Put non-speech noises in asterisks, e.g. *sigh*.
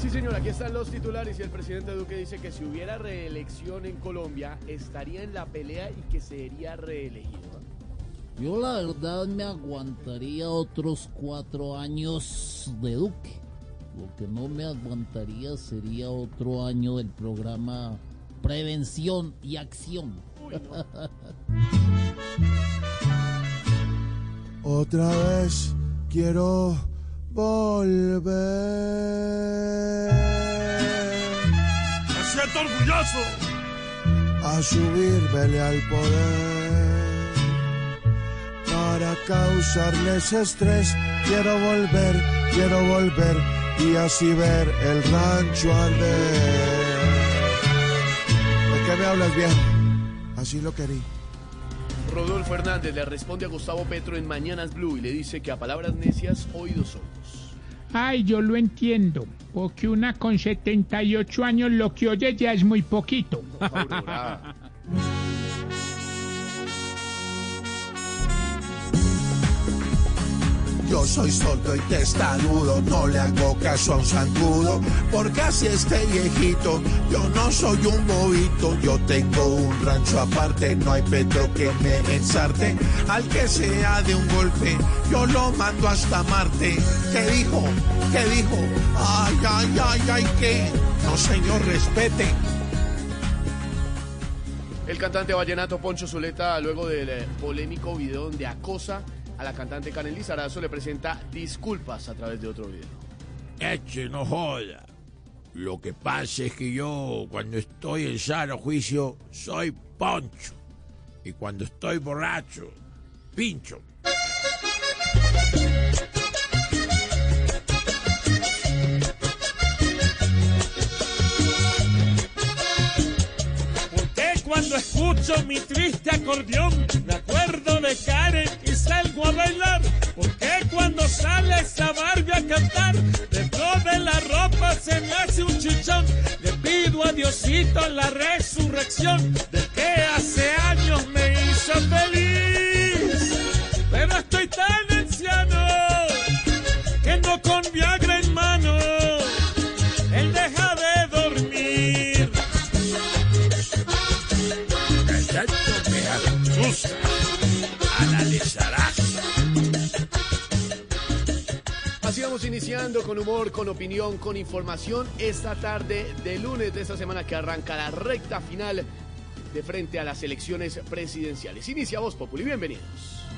Sí, señor, aquí están los titulares y el presidente Duque dice que si hubiera reelección en Colombia, estaría en la pelea y que sería reelegido. Yo la verdad me aguantaría otros cuatro años de Duque. Lo que no me aguantaría sería otro año del programa Prevención y Acción. *laughs* Otra vez quiero volver. Me siento orgulloso. A subirme al poder. Para causarles estrés, quiero volver, quiero volver y así ver el rancho arder. ¿De qué me hablas bien? Así lo querí. Rodolfo Hernández le responde a Gustavo Petro en Mañanas Blue y le dice que a palabras necias, oídos sordos. Ay, yo lo entiendo, porque una con 78 años lo que oye ya es muy poquito. Aurora. Yo soy sordo y testarudo, no le hago caso a un zancudo, porque así esté viejito, yo no soy un bobito, yo tengo un rancho aparte, no hay Petro que me ensarte, al que sea de un golpe, yo lo mando hasta Marte. ¿Qué dijo? ¿Qué dijo? Ay, ay, ay, ay, ¿qué? No, señor, respete. El cantante vallenato Poncho Zuleta, luego del eh, polémico video donde acosa a la cantante Karen Lizarazo, le presenta disculpas a través de otro video. Eche, no joda. Lo que pasa es que yo, cuando estoy en sano juicio, soy poncho. Y cuando estoy borracho, pincho. Porque cuando escucho mi triste acordeón me acuerdo de Karen de la ropa se me hace un chichón? Le pido a Diosito la resurrección del que hace años me hizo feliz. Pero estoy tan anciano que no con Viagra en mano él deja de dormir. Iniciando con humor, con opinión, con información esta tarde de lunes de esta semana que arranca la recta final de frente a las elecciones presidenciales. Inicia Voz Populi, bienvenidos.